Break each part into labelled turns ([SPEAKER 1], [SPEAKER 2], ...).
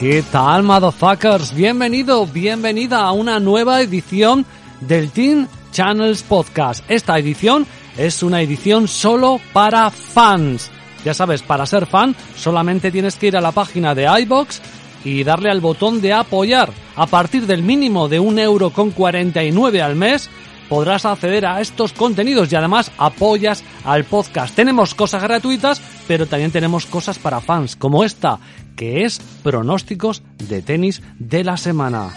[SPEAKER 1] ¿Qué tal, motherfuckers? Bienvenido, bienvenida a una nueva edición del Team Channels Podcast. Esta edición es una edición solo para fans. Ya sabes, para ser fan solamente tienes que ir a la página de iBox y darle al botón de apoyar. A partir del mínimo de un euro con 49 al mes podrás acceder a estos contenidos y además apoyas al podcast. Tenemos cosas gratuitas, pero también tenemos cosas para fans, como esta, que es pronósticos de tenis de la semana.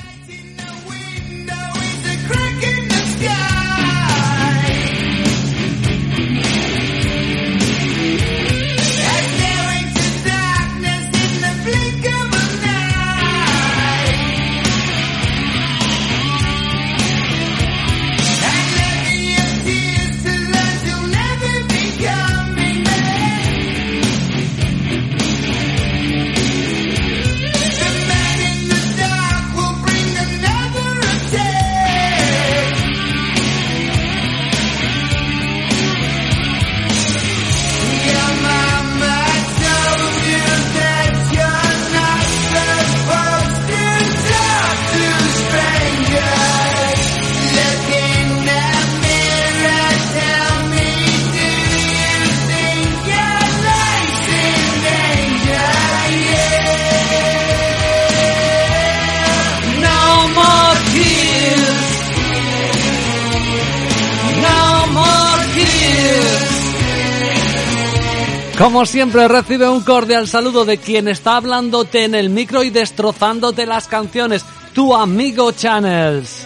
[SPEAKER 1] Como siempre recibe un cordial saludo de quien está hablándote en el micro y destrozándote las canciones, tu amigo Channels.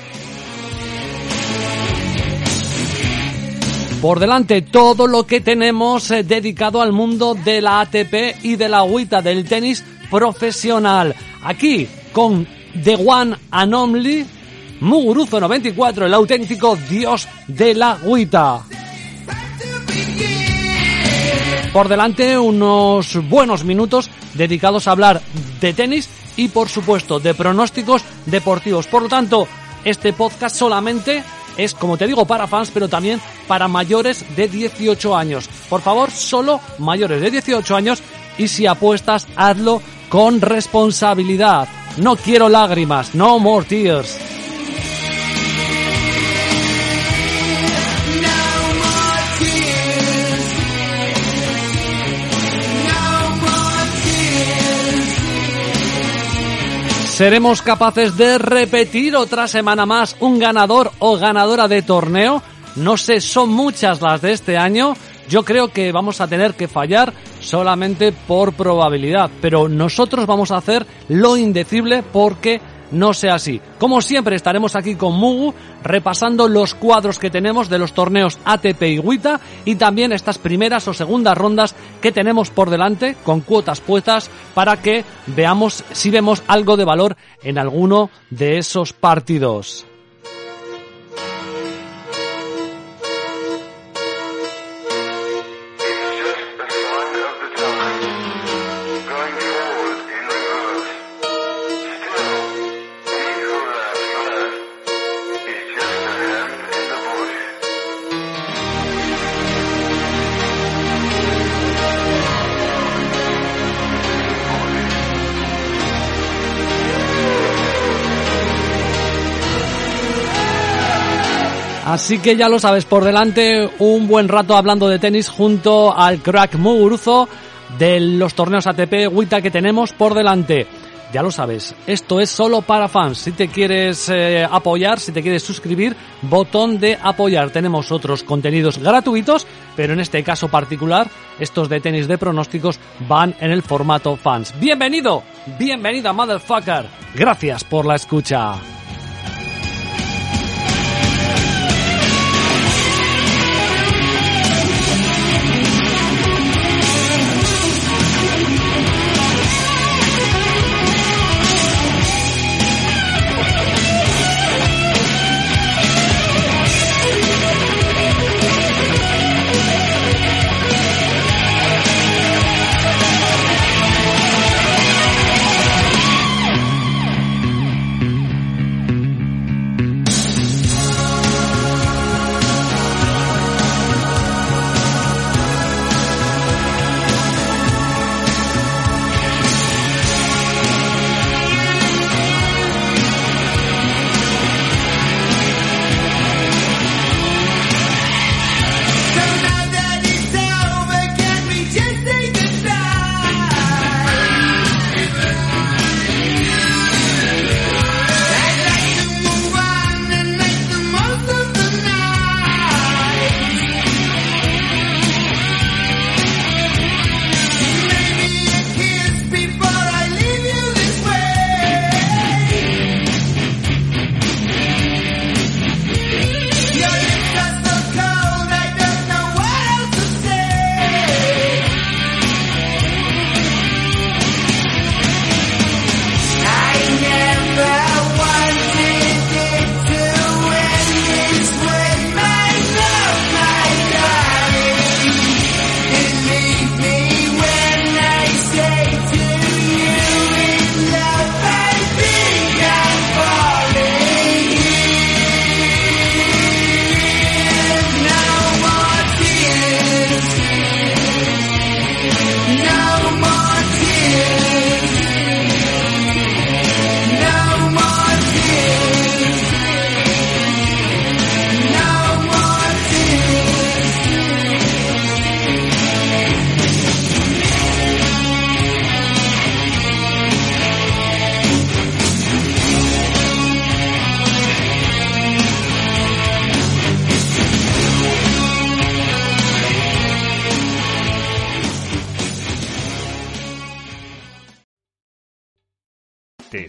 [SPEAKER 1] Por delante todo lo que tenemos eh, dedicado al mundo de la ATP y de la agüita del tenis profesional. Aquí con The One and Only Muguruzo 94, el auténtico dios de la agüita. Por delante unos buenos minutos dedicados a hablar de tenis y por supuesto de pronósticos deportivos. Por lo tanto, este podcast solamente es, como te digo, para fans, pero también para mayores de 18 años. Por favor, solo mayores de 18 años y si apuestas, hazlo con responsabilidad. No quiero lágrimas, no more tears. ¿Seremos capaces de repetir otra semana más un ganador o ganadora de torneo? No sé, son muchas las de este año. Yo creo que vamos a tener que fallar solamente por probabilidad, pero nosotros vamos a hacer lo indecible porque no sea así. Como siempre estaremos aquí con Mugu repasando los cuadros que tenemos de los torneos ATP y WTA y también estas primeras o segundas rondas que tenemos por delante con cuotas puestas para que veamos si vemos algo de valor en alguno de esos partidos. Así que ya lo sabes, por delante un buen rato hablando de tenis junto al crack Muguruzo de los torneos ATP WTA que tenemos por delante. Ya lo sabes, esto es solo para fans. Si te quieres eh, apoyar, si te quieres suscribir, botón de apoyar. Tenemos otros contenidos gratuitos, pero en este caso particular, estos de tenis de pronósticos van en el formato fans. Bienvenido, bienvenida motherfucker. Gracias por la escucha.